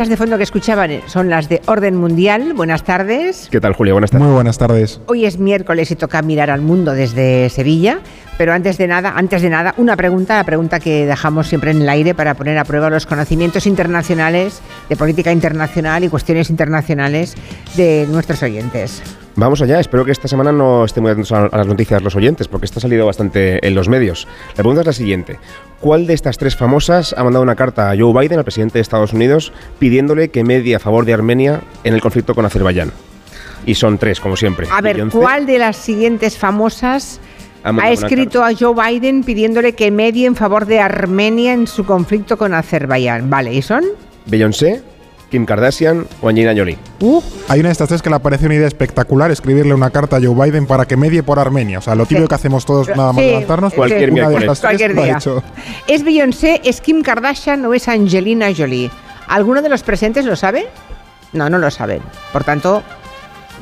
Las de fondo que escuchaban son las de Orden Mundial. Buenas tardes. ¿Qué tal, Julia? Buenas tardes. Muy buenas tardes. Hoy es miércoles y toca mirar al mundo desde Sevilla. Pero antes de nada, antes de nada, una pregunta, la pregunta que dejamos siempre en el aire para poner a prueba los conocimientos internacionales de política internacional y cuestiones internacionales de nuestros oyentes. Vamos allá, espero que esta semana no estén muy atentos a las noticias los oyentes, porque esto ha salido bastante en los medios. La pregunta es la siguiente. ¿Cuál de estas tres famosas ha mandado una carta a Joe Biden, al presidente de Estados Unidos, pidiéndole que medie a favor de Armenia en el conflicto con Azerbaiyán? Y son tres, como siempre. A ver, ¿cuál de las siguientes famosas ha, escrito a Joe Biden pidiéndole que medie en favor de Armenia en su conflicto con Azerbaiyán? Vale, ¿y son? Beyoncé, Kim Kardashian o Angelina Jolie. Uh. Hay una de estas tres que le parece una idea espectacular escribirle una carta a Joe Biden para que medie por Armenia. O sea, lo típico que hacemos todos nada más levantarnos. Cualquier miércoles. Cualquier día. ¿Es Beyoncé, es Kim Kardashian o es Angelina Jolie? ¿Alguno de los presentes lo sabe? No, no lo saben. Por tanto,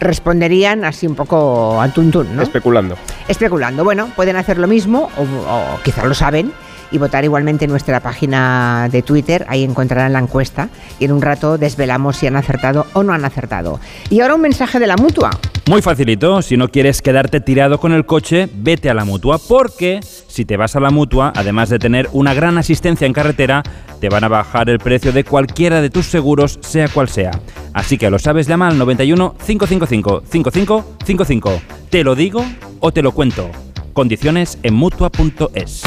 responderían así un poco al tuntún, ¿no? Especulando. Especulando. Bueno, pueden hacer lo mismo o, o quizás lo saben y votar igualmente en nuestra página de Twitter. Ahí encontrarán la encuesta y en un rato desvelamos si han acertado o no han acertado. Y ahora un mensaje de la mutua. Muy facilito, si no quieres quedarte tirado con el coche, vete a la mutua porque si te vas a la mutua, además de tener una gran asistencia en carretera, te van a bajar el precio de cualquiera de tus seguros, sea cual sea. Así que lo sabes, llama al 91 555 5555. Te lo digo o te lo cuento. Condiciones en mutua.es.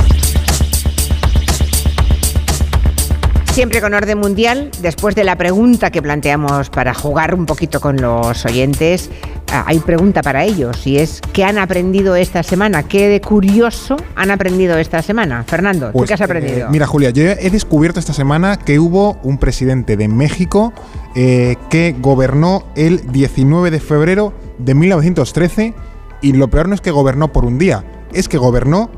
Siempre con orden mundial, después de la pregunta que planteamos para jugar un poquito con los oyentes, ah, hay pregunta para ellos y es ¿qué han aprendido esta semana? ¿Qué de curioso han aprendido esta semana? Fernando, pues, qué has aprendido? Eh, mira, Julia, yo he descubierto esta semana que hubo un presidente de México eh, que gobernó el 19 de febrero de 1913 y lo peor no es que gobernó por un día, es que gobernó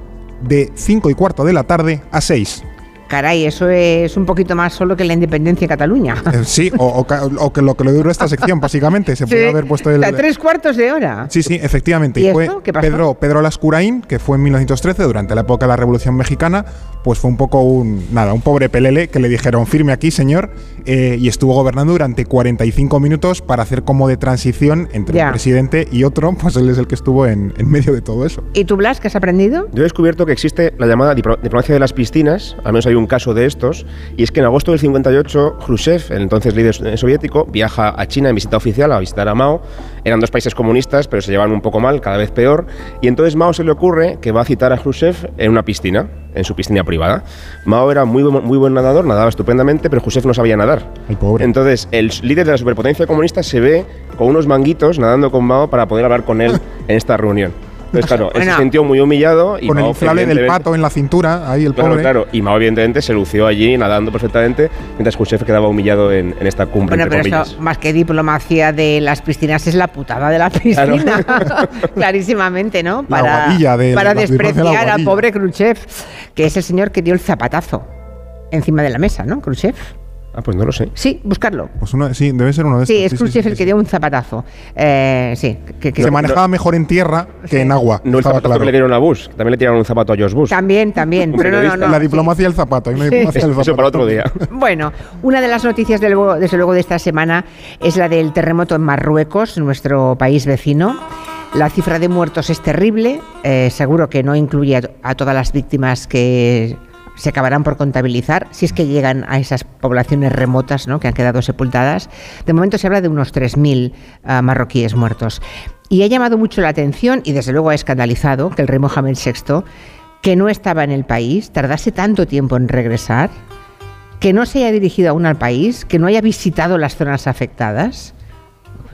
de 5 y cuarto de la tarde a 6. Caray, eso es un poquito más solo que la independencia de Cataluña. Eh, sí, o, que lo que le duró esta sección, básicamente. Se puede haber puesto el. tres cuartos de hora. Sí, sí, efectivamente. ¿Y, fue ¿Qué pasó? Pedro, Pedro Lascurain, que fue en 1913, durante la época de la Revolución Mexicana, pues fue un poco un. Nada, un pobre pelele que le dijeron, firme aquí, señor, eh, y estuvo gobernando durante 45 minutos para hacer como de transición entre un presidente y otro, pues él es el que estuvo en, en, medio de todo eso. ¿Y tú, Blas, qué has aprendido? Yo he descubierto que existe la llamada diplomacia de las piscinas, al menos hay un caso de estos, y es que en agosto del 58 Khrushchev, el entonces líder soviético, viaja a China en visita oficial a visitar a Mao. Eran dos países comunistas, pero se llevaban un poco mal, cada vez peor, y entonces Mao se le ocurre que va a citar a Khrushchev en una piscina, en su piscina privada. Mao era muy, muy buen nadador, nadaba estupendamente, pero Khrushchev no sabía nadar. El pobre. Entonces, el líder de la superpotencia comunista se ve con unos manguitos nadando con Mao para poder hablar con él en esta reunión. Entonces, claro, él se sintió muy humillado. Y Con Mao, el inflable del pato en la cintura, ahí el claro, pobre. Claro, y Mao evidentemente se lució allí nadando perfectamente, mientras Khrushchev quedaba humillado en, en esta cumbre. Bueno, pero comillas. eso, más que diplomacia de las piscinas, es la putada de la piscina. Claro. Clarísimamente, ¿no? Para, de, para despreciar al pobre Khrushchev, que es el señor que dio el zapatazo encima de la mesa, ¿no? Khrushchev. Ah, pues no lo sé. Sí, buscarlo. Pues uno, sí, debe ser uno de estos. Sí, es sí, sí, el que dio un zapatazo. Eh, sí. Que, que se manejaba mejor en tierra que en agua. No el zapato claro. que le dieron a Bush. También le tiraron un zapato a George Bush. También, también. pero no, no, no, La diplomacia del zapato. Hay una diplomacia del zapato. Eso para otro día. Bueno, una de las noticias, de luego, desde luego, de esta semana es la del terremoto en Marruecos, nuestro país vecino. La cifra de muertos es terrible. Eh, seguro que no incluye a, a todas las víctimas que se acabarán por contabilizar si es que llegan a esas poblaciones remotas ¿no? que han quedado sepultadas. De momento se habla de unos 3.000 uh, marroquíes muertos. Y ha llamado mucho la atención y desde luego ha escandalizado que el rey Mohamed VI, que no estaba en el país, tardase tanto tiempo en regresar, que no se haya dirigido aún al país, que no haya visitado las zonas afectadas.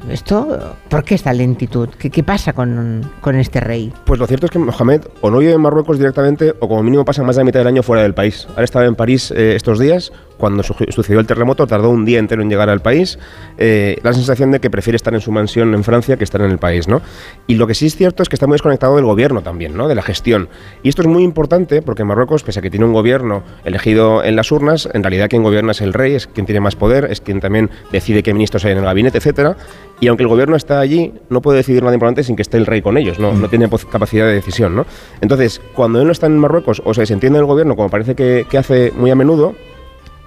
¿Esto por qué esta lentitud? ¿Qué, qué pasa con, con, este rey? Pues lo cierto es que Mohamed o no vive en Marruecos directamente o como mínimo pasa más de la mitad del año fuera del país. Ahora estaba en París eh, estos días, cuando su sucedió el terremoto, tardó un día entero en llegar al país. Eh, la sensación de que prefiere estar en su mansión en Francia que estar en el país, ¿no? Y lo que sí es cierto es que está muy desconectado del gobierno también, ¿no? De la gestión. Y esto es muy importante porque Marruecos, pese a que tiene un gobierno elegido en las urnas, en realidad quien gobierna es el rey, es quien tiene más poder, es quien también decide qué ministros hay en el gabinete, etcétera. Y aunque el gobierno está allí, no puede decidir nada importante sin que esté el rey con ellos, no, no tiene capacidad de decisión. ¿no? Entonces, cuando él no está en Marruecos o se desentiende del gobierno, como parece que, que hace muy a menudo,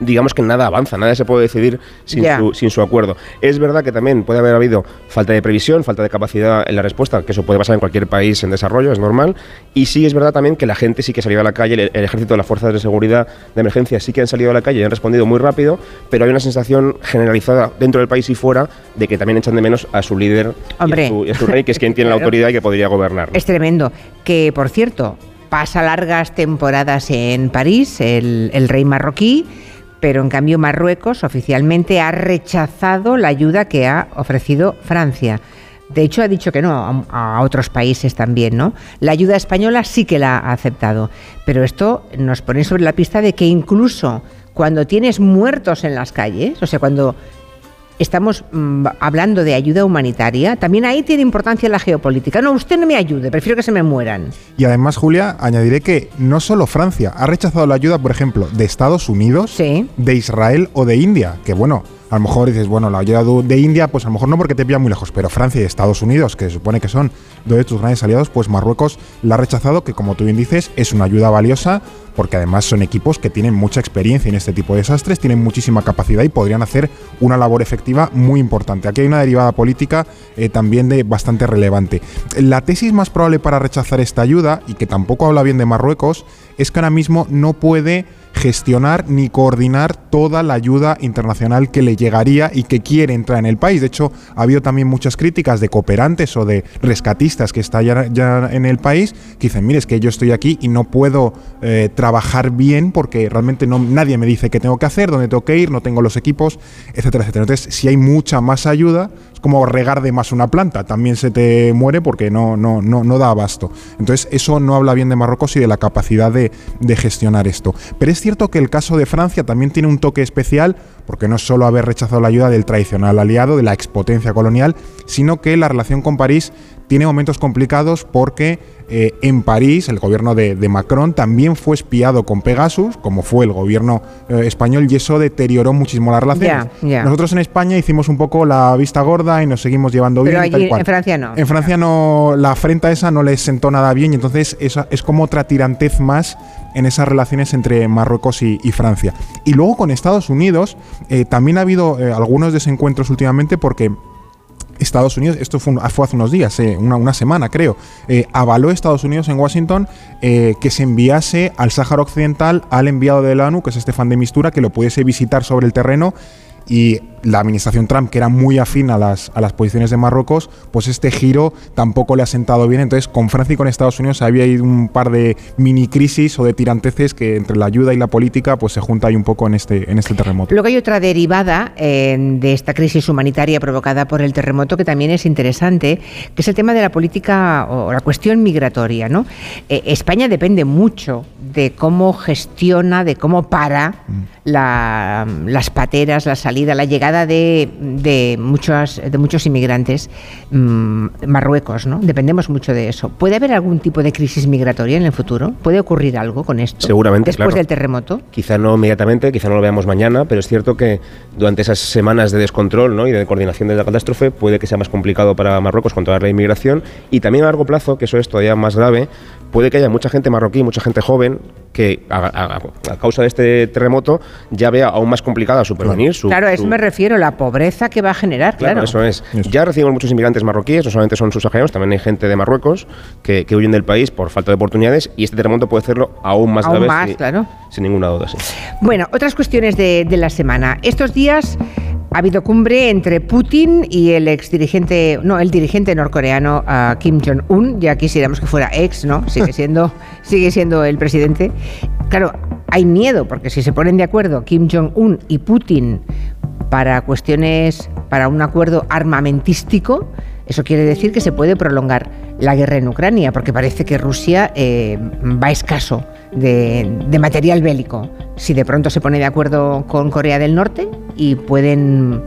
digamos que nada avanza, nada se puede decidir sin, su, sin su acuerdo. Es verdad que también puede haber habido falta de previsión, falta de capacidad en la respuesta, que eso puede pasar en cualquier país en desarrollo, es normal. Y sí es verdad también que la gente sí que salió a la calle, el, el ejército, las fuerzas de seguridad de emergencia sí que han salido a la calle y han respondido muy rápido, pero hay una sensación generalizada dentro del país y fuera de que también echan de menos a su líder y a su, y a su rey, que es quien tiene la autoridad y que podría gobernar. ¿no? Es tremendo. Que, por cierto, pasa largas temporadas en París, el, el rey marroquí, pero en cambio Marruecos oficialmente ha rechazado la ayuda que ha ofrecido Francia. De hecho, ha dicho que no a, otros países también, ¿no? La ayuda española sí que la ha aceptado, pero esto nos pone sobre la pista de que incluso cuando tienes muertos en las calles, o sea, cuando estamos mm, hablando de ayuda humanitaria, también ahí tiene importancia la geopolítica. No, usted no me ayude, prefiero que se me mueran. Y además, Julia, añadiré que no solo Francia ha rechazado la ayuda, por ejemplo, de Estados Unidos, Sí. de Israel o de India, que bueno, a lo mejor dices, bueno, la ayuda de- India, pues a lo mejor no porque te pilla muy lejos, pero Francia y Estados Unidos, que se supone que son dos de tus grandes aliados, pues Marruecos la ha rechazado, que como tú bien dices, es una ayuda valiosa, porque además son equipos que tienen mucha experiencia en este tipo de desastres, tienen muchísima capacidad y podrían hacer una labor efectiva muy importante. Aquí hay una derivada política eh, también de bastante relevante. La tesis más probable para rechazar esta ayuda, y que tampoco habla bien de Marruecos, es que ahora mismo no puede gestionar ni coordinar toda la ayuda internacional que le llegaría y que quiere entrar en el país. De hecho, ha habido también muchas críticas de cooperantes o de rescatistas que están ya, en el país que dicen, mire, es que yo estoy aquí y no puedo eh, trabajar bien porque realmente no, nadie me dice qué tengo que hacer, dónde tengo que ir, no tengo los equipos, etcétera, etcétera. Entonces, si hay mucha más ayuda, como regar de más una planta, también se te muere porque no, no, no, no da abasto. Entonces, eso no habla bien de Marruecos y de la capacidad de, de gestionar esto. Pero es cierto que el caso de Francia también tiene un toque especial, porque no es solo haber rechazado la ayuda del tradicional aliado, de la expotencia colonial, sino que la relación con París tiene momentos complicados porque eh, en París el gobierno de, de Macron también fue espiado con Pegasus, como fue el gobierno eh, español, y eso deterioró muchísimo las relaciones. Ya, ya. Nosotros en España hicimos un poco la vista gorda y nos seguimos llevando Pero bien. y tal cual. en Francia no. En Francia no, la afrenta esa no les sentó nada bien y entonces esa es como otra tirantez más en esas relaciones entre Marruecos y, y Francia. Y luego con Estados Unidos eh, también ha habido algunos desencuentros últimamente porque Estados Unidos, esto fue, fue hace unos días, eh, una, una semana creo, eh, avaló Estados Unidos en Washington eh, que se enviase al Sáhara Occidental al enviado de la ONU, que es Estefan de Mistura, que lo pudiese visitar sobre el terreno y la administración Trump, que era muy afín a las, a las posiciones de Marruecos, pues este giro tampoco le ha sentado bien. Entonces, con Francia y con Estados Unidos había ahí un par de mini crisis o de tiranteces que entre la ayuda y la política pues se junta ahí un poco en este, en este terremoto. Luego hay otra derivada eh, de esta crisis humanitaria provocada por el terremoto que también es interesante, que es el tema de la política o la cuestión migratoria. ¿no? Eh, España depende mucho de cómo gestiona, de cómo para la- las pateras, la salida, la llegada de, de muchos, de muchos inmigrantes mm, Marruecos. ¿no? Dependemos mucho de eso. ¿Puede haber algún tipo de crisis migratoria en el futuro? ¿Puede ocurrir algo con esto? Seguramente, Después claro. del terremoto. Quizá no inmediatamente, quizá no lo veamos mañana, pero es cierto que durante esas semanas de descontrol ¿no? y de coordinación de la catástrofe puede que sea más complicado para Marruecos controlar la inmigración y también a largo plazo, que eso es todavía más grave, puede que haya mucha gente marroquí, mucha gente joven que a, a- a causa de este terremoto ya vea aún más complicada su porvenir. su- Claro, a eso su- me refiero, la pobreza que va a generar, Claro, claro. eso es. Eso. Ya recibimos muchos inmigrantes marroquíes, no solamente son subsaharianos, también hay gente de Marruecos que, que huyen del país por falta de oportunidades y este terremoto puede hacerlo aún más Aún grave. más, sin- claro. Sin ninguna duda, sí. Bueno, otras cuestiones de, de la semana. Estos días ha habido cumbre entre Putin y el ex dirigente, no, el dirigente norcoreano ah, Kim Jong-un. Ya quisiéramos que fuera ex, ¿no? Sigue siendo, sigue siendo el presidente. Claro, hay miedo porque si se ponen de acuerdo Kim Jong-un y Putin para cuestiones, para un acuerdo armamentístico, eso quiere decir que se puede prolongar la guerra en Ucrania, porque parece que Rusia eh, va escaso de, de material bélico. Si de pronto se pone de acuerdo con Corea del Norte y pueden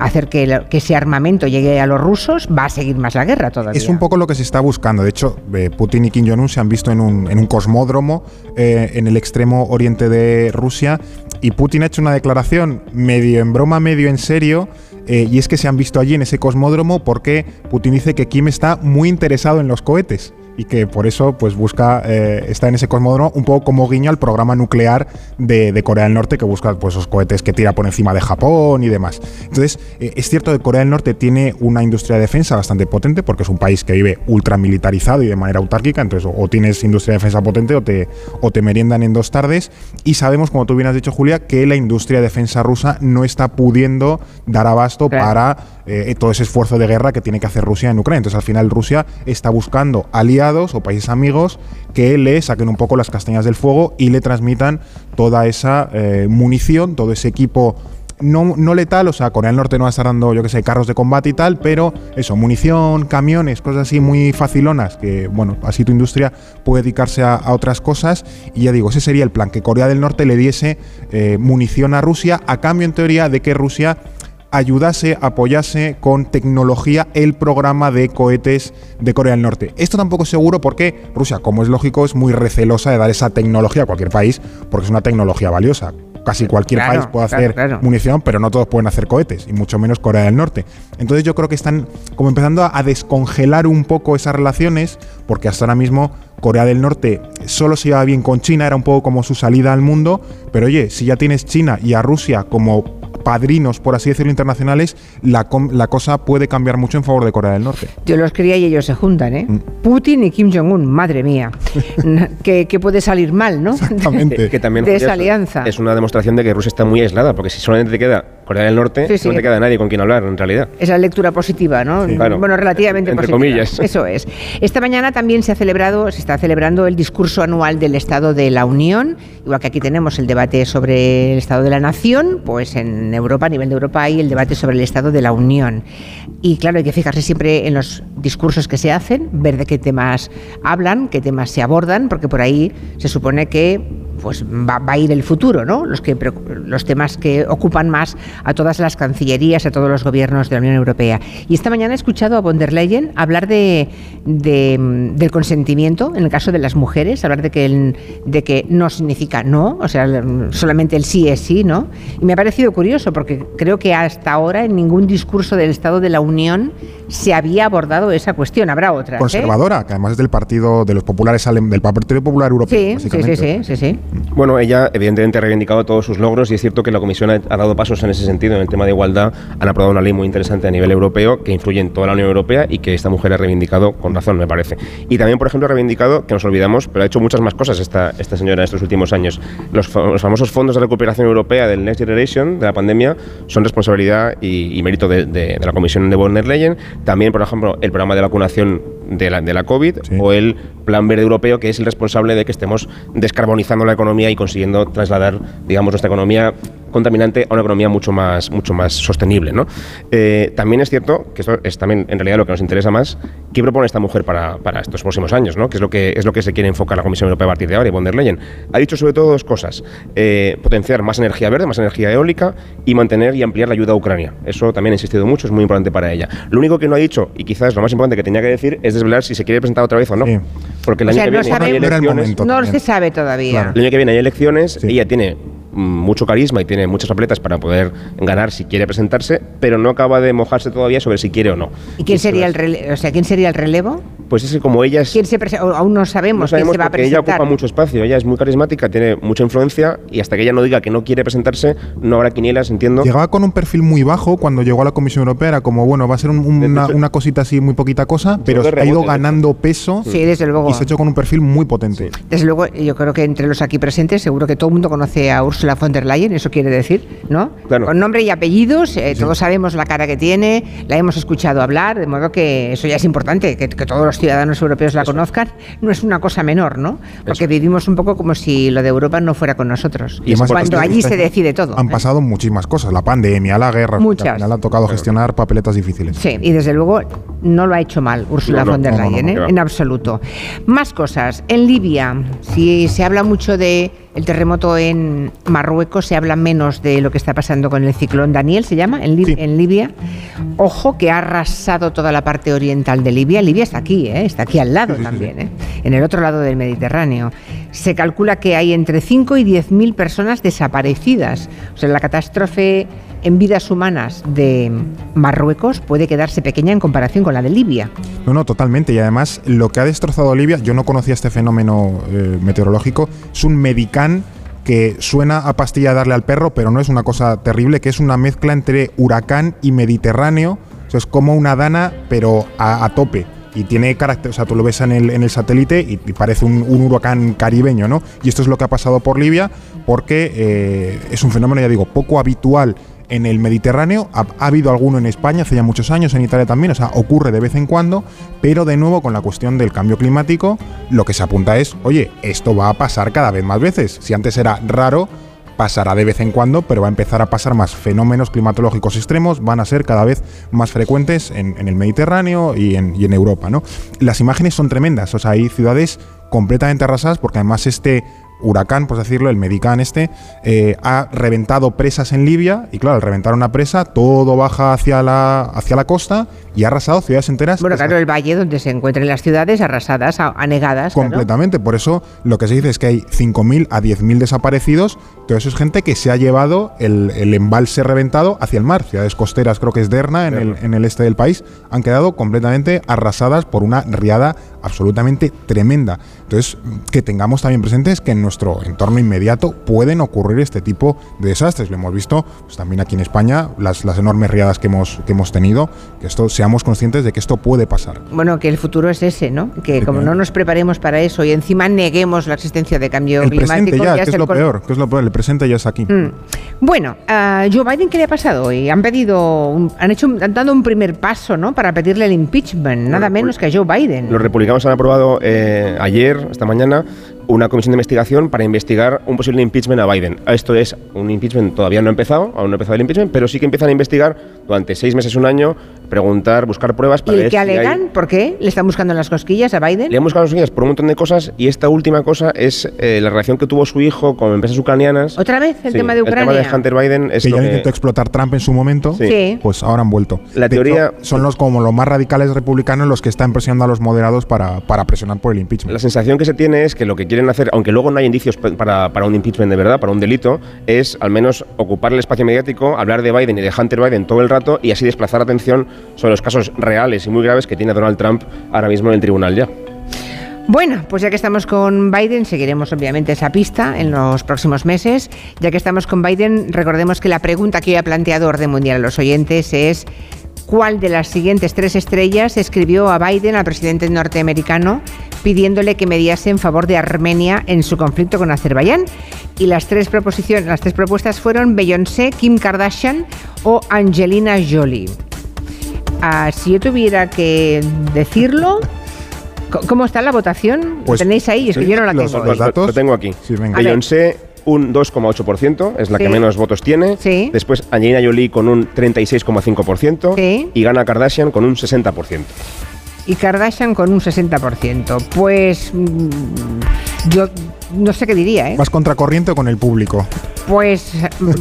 hacer que, ese armamento llegue a los rusos, va a seguir más la guerra todavía. Es un poco lo que se está buscando. De hecho, eh, Putin y Kim Jong-un se han visto en un, en un cosmódromo eh, en el extremo oriente de Rusia y Putin ha hecho una declaración medio en broma, medio en serio. eh, y es que se han visto allí en ese cosmódromo porque Putin dice que Kim está muy interesado en los cohetes. Y que por eso pues busca eh, está en ese cosmódromo un poco como guiño al programa nuclear de, Corea del Norte que busca pues esos cohetes que tira por encima de Japón y demás. Entonces, eh, es cierto que Corea del Norte tiene una industria de defensa bastante potente porque es un país que vive ultramilitarizado y de manera autárquica, entonces o tienes industria de defensa potente o te, o te meriendan en dos tardes y sabemos, como tú bien has dicho Julia, que la industria de defensa rusa no está pudiendo dar abasto para eh, todo ese esfuerzo de guerra que tiene que hacer Rusia en Ucrania. Entonces, al final, Rusia está buscando aliados o países amigos que le saquen un poco las castañas del fuego y le transmitan toda esa eh, munición, todo ese equipo no, no, letal, o sea, Corea del Norte no va a estar dando, yo que sé, carros de combate y tal, pero eso, munición, camiones, cosas así muy facilonas, que bueno, así tu industria puede dedicarse a, otras cosas. Y ya digo, ese sería el plan, que Corea del Norte le diese eh, munición a Rusia, a cambio en teoría de que Rusia ayudase, apoyase con tecnología el programa de cohetes de Corea del Norte. Esto tampoco es seguro porque Rusia, como es lógico, es muy recelosa de dar esa tecnología a cualquier país porque es una tecnología valiosa. Casi cualquier país puede hacer munición, pero no todos pueden hacer cohetes, y mucho menos Corea del Norte. Entonces yo creo que están como empezando a descongelar un poco esas relaciones, porque hasta ahora mismo Corea del Norte solo se iba bien con China, era un poco como su salida al mundo, pero oye, si ya tienes China y a Rusia como padrinos, por así decirlo, internacionales, la, la cosa puede cambiar mucho en favor de Corea del Norte. Yo los quería y ellos se juntan, ¿eh? Mm. Putin y Kim Jong-un, madre mía. que, puede salir mal, ¿no? Exactamente. que también de esa alianza. Es una demostración de que Rusia está muy aislada, porque si solamente te queda Corea del Norte, no te queda nadie con quien hablar, en realidad. Esa lectura positiva, ¿no? bueno, relativamente entre comillas. Eso es. Esta mañana también se ha celebrado, se está celebrando el discurso anual del Estado de la Unión, igual que aquí tenemos el debate sobre el Estado de la Nación, pues en Europa, a nivel de Europa, hay el debate sobre el Estado de la Unión. Y claro, hay que fijarse siempre en los discursos que se hacen, ver de qué temas hablan, qué temas se abordan, porque por ahí se supone que pues va, a ir el futuro, ¿no? Los, que, los temas que ocupan más a todas las cancillerías, a todos los gobiernos de la Unión Europea. Y esta mañana he escuchado a von der Leyen hablar de, del consentimiento en el caso de las mujeres, hablar de que, de que no significa no, o sea, solamente el sí es sí, ¿no? Y me ha parecido curioso porque creo que hasta ahora en ningún discurso del Estado de la Unión se había abordado esa cuestión. Habrá otra. ¿eh? Conservadora, que además es del Partido de los Populares, del Partido Popular Europeo. Sí, sí, sí, sí, sí. Bueno, ella evidentemente ha reivindicado todos sus logros y es cierto que la Comisión ha, dado pasos en ese sentido. En el tema de igualdad han aprobado una ley muy interesante a nivel europeo que influye en toda la Unión Europea y que esta mujer ha reivindicado con razón, me parece. Y también, por ejemplo, ha reivindicado, que nos olvidamos, pero ha hecho muchas más cosas esta, esta señora en estos últimos años. Los, famosos fondos de recuperación europea del Next Generation, de la pandemia, son responsabilidad y, mérito de, la Comisión de von der Leyen. También, por ejemplo, el programa de vacunación de la, de la COVID o el Plan Verde Europeo, que es el responsable de que estemos descarbonizando la economía y consiguiendo trasladar, digamos, nuestra economía contaminante a una economía mucho más, mucho más sostenible. ¿no? Eh, también es cierto, que esto es también en realidad lo que nos interesa más, ¿qué propone esta mujer para, para estos próximos años? ¿no? Que es lo que es lo que se quiere enfocar la Comisión Europea a partir de ahora y von der Leyen. Ha dicho sobre todo dos cosas, eh, potenciar más energía verde, más energía eólica y mantener y ampliar la ayuda a Ucrania. Eso también ha insistido mucho, es muy importante para ella. Lo único que no ha dicho, y quizás lo más importante que tenía que decir, es desvelar si se quiere presentar otra vez o no. Porque el año que viene hay elecciones. No se sabe todavía. El año que viene hay elecciones, ella tiene mucho carisma y tiene muchas papeletas para poder ganar si quiere presentarse, pero no acaba de mojarse todavía sobre si quiere o no. ¿Y quién sería el relevo? O sea, ¿quién sería el relevo? Pues es que como ella es... ¿Quién se aún no sabemos, quién se va a presentar. ella ocupa mucho espacio, ella es muy carismática, tiene mucha influencia y hasta que ella no diga que no quiere presentarse, no habrá quinielas, entiendo. Llegaba con un perfil muy bajo cuando llegó a la Comisión Europea, era como, bueno, va a ser una, cosita así, muy poquita cosa, pero ha ido ganando peso sí, desde luego. y se ha hecho con un perfil muy potente. Desde luego, yo creo que entre los aquí presentes, seguro que todo el mundo conoce a Ursula von der Leyen, eso quiere decir, ¿no? Con nombre y apellidos, eh, todos sabemos la cara que tiene, la hemos escuchado hablar, de modo que eso ya es importante, que, todos los ciudadanos europeos la conozcan, no es una cosa menor, ¿no? Porque vivimos un poco como si lo de Europa no fuera con nosotros. Y cuando allí se decide todo. Han ¿eh? pasado muchísimas cosas, la pandemia, la guerra, Muchas. Al ha tocado gestionar papeletas difíciles. Sí, y desde luego no lo ha hecho mal Ursula von der Leyen, ¿eh? en absoluto. Más cosas. En Libia, si se habla mucho de el terremoto en Marruecos, se habla menos de lo que está pasando con el ciclón Daniel, se llama, en, Libia. Ojo que ha arrasado toda la parte oriental de Libia. Libia está aquí, ¿eh? está aquí al lado también, ¿eh? en el otro lado del Mediterráneo. Se calcula que hay entre 5 y 10 mil personas desaparecidas. O sea, la catástrofe en vidas humanas de Marruecos puede quedarse pequeña en comparación con la de Libia. No, no, totalmente. Y además, lo que ha destrozado Libia, yo no conocía este fenómeno eh, meteorológico, es un medicán que suena a pastilla darle al perro, pero no es una cosa terrible, que es una mezcla entre huracán y mediterráneo. O sea, es como una dana, pero a, tope. Y tiene carácter, o sea, tú lo ves en el, satélite y, parece un, un huracán caribeño, ¿no? Y esto es lo que ha pasado por Libia, porque eh, es un fenómeno, ya digo, poco habitual en el Mediterráneo. Ha, ha, habido alguno en España hace ya muchos años, en Italia también, o sea, ocurre de vez en cuando, pero de nuevo con la cuestión del cambio climático, lo que se apunta es, oye, esto va a pasar cada vez más veces. Si antes era raro, pasará de vez en cuando, pero va a empezar a pasar más. Fenómenos climatológicos extremos van a ser cada vez más frecuentes en, en el Mediterráneo y en, y en Europa, ¿no? Las imágenes son tremendas, o sea, hay ciudades completamente arrasadas porque además este huracán, por decirlo, el Medicán este, eh, ha reventado presas en Libia y claro, al reventar una presa todo baja hacia la, hacia la costa y ha arrasado ciudades enteras. Bueno, claro, el valle donde se encuentran las ciudades arrasadas, anegadas. Completamente, claro. por eso lo que se dice es que hay 5.000 a 10.000 desaparecidos, todo eso es gente que se ha llevado el, el, embalse reventado hacia el mar. Ciudades costeras, creo que es Derna, en el, en el este del país, han quedado completamente arrasadas por una riada absolutamente tremenda. Entonces, que tengamos también presentes que en nuestro entorno inmediato pueden ocurrir este tipo de desastres. Lo hemos visto pues, también aquí en España, las, las enormes riadas que hemos, que hemos tenido, que esto seamos conscientes de que esto puede pasar. Bueno, que el futuro es ese, ¿no? Que como no nos preparemos para eso y encima neguemos la existencia de cambio el climático. Presente ya, ya que es, lo peor, que es lo peor, el presente ya es aquí. Mm. Bueno, a Joe Biden, ¿qué le ha pasado hoy? Han pedido, un, han hecho, han dado un primer paso, ¿no? Para pedirle el impeachment, nada bueno, menos que a Joe Biden. Los republicanos han aprobado eh, ayer, esta mañana, una comisión de investigación para investigar un posible impeachment a Biden. Esto es un impeachment, todavía no ha empezado, aún no ha empezado el impeachment, pero sí que empiezan a investigar durante seis meses, un año, preguntar, buscar pruebas para ¿Y ver qué alegan? Si hay... ¿Por qué? ¿Le están buscando las cosquillas a Biden? Le han buscado las cosquillas por un montón de cosas y esta última cosa es eh, la relación que tuvo su hijo con empresas ucranianas. ¿Otra vez el sí, tema de Ucrania? El tema de Hunter Biden es que lo ya que... intentó explotar Trump en su momento, sí. pues ahora han vuelto. La de teoría... Hecho, son los como los más radicales republicanos los que están presionando a los moderados para, para presionar por el impeachment. La sensación que se tiene es que lo que quieren hacer, aunque luego no hay indicios para, un impeachment de verdad, para un delito, es al menos ocupar el espacio mediático, hablar de Biden y de Hunter Biden todo el rato y así desplazar atención sobre los casos reales y muy graves que tiene Donald Trump ahora mismo en el tribunal ya. Bueno, pues ya que estamos con Biden, seguiremos obviamente esa pista en los próximos meses. Ya que estamos con Biden, recordemos que la pregunta que hoy ha planteado Orden Mundial a los oyentes es ¿cuál de las siguientes tres estrellas escribió a Biden, al presidente norteamericano, pidiéndole que mediase en favor de Armenia en su conflicto con Azerbaiyán? Y las tres proposiciones, las tres propuestas fueron Beyoncé, Kim Kardashian o Angelina Jolie. Ah, si yo tuviera que decirlo, ¿cómo está la votación? Pues, ¿Tenéis ahí? Es que sí, yo no la tengo. los datos. Lo tengo aquí. Sí. Beyoncé un 2,8%, es la Sí. que menos votos tiene. Sí. Después Angelina Jolie con un 36,5% Sí. y gana Kardashian con un 60%. Y Kardashian con un 60%. Pues mm, yo no sé qué diría, ¿eh? ¿Vas contracorriente o con el público? Pues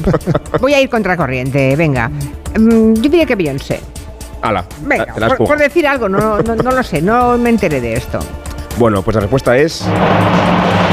voy a ir contracorriente, venga. Mm, Yo diría que Beyoncé. Ala, Venga, te la has por, por decir algo, no, no, no lo sé, no me enteré de esto. Bueno, pues la respuesta es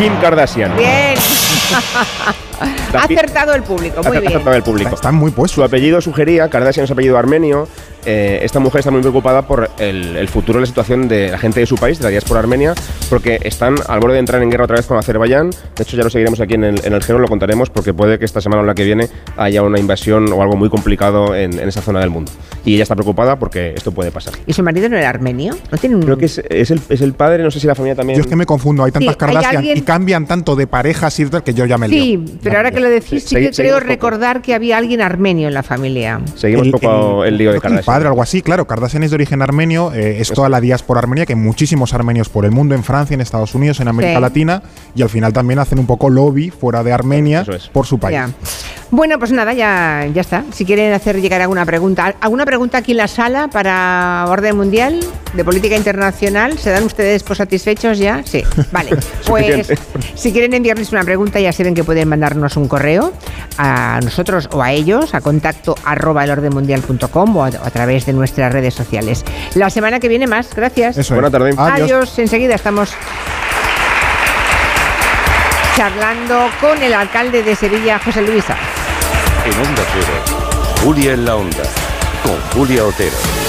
Kim Kardashian. Bien. Ha acertado el público, muy Ha bien. acertado el público. Están muy Su puestos. apellido sugería, Kardashian es apellido armenio. eh, esta mujer está muy preocupada por el, el futuro de la situación de la gente de su país, de la diáspora armenia, porque están al borde de entrar en guerra otra vez con Azerbaiyán. De hecho, ya lo seguiremos aquí en el, en el Gero, lo contaremos, porque puede que esta semana o la que viene haya una invasión o algo muy complicado en, en esa zona del mundo. Y ella está preocupada porque esto puede pasar. ¿Y su marido no era armenio? ¿No tiene un... Creo que es, es el, es el padre, no sé si la familia también. Yo es que me confundo, hay tantas Sí, hay Kardashian alguien- y cambian tanto de parejas y tal que yo ya me lío. Sí, pero ahora que lo decís, sí, que creo recordar que había alguien armenio en la familia. Seguimos poco el, lío de Kardashian. Padre, algo así, claro. Kardashian es de origen armenio, eh, es toda la diáspora armenia, que hay muchísimos armenios por el mundo, en Francia, en Estados Unidos, en América Sí. Latina, y al final también hacen un poco lobby fuera de Armenia es. por su país. Ya. Bueno, pues nada, ya, ya está. Si quieren hacer llegar alguna pregunta, alguna pregunta aquí en la sala para Orden Mundial de Política Internacional, ¿se dan ustedes por satisfechos ya? Sí, vale. Pues si quieren enviarles una pregunta, ya saben que pueden mandarnos un correo a nosotros o a ellos, a contacto arroba elordenmundial.com o a, a través de nuestras redes sociales. La semana que viene más, gracias. Eso Buena tarde. Adiós. Adiós, enseguida estamos charlando con el alcalde de Sevilla, José Luisa. En Onda Cero, Julia en la Onda, con Julia Otero.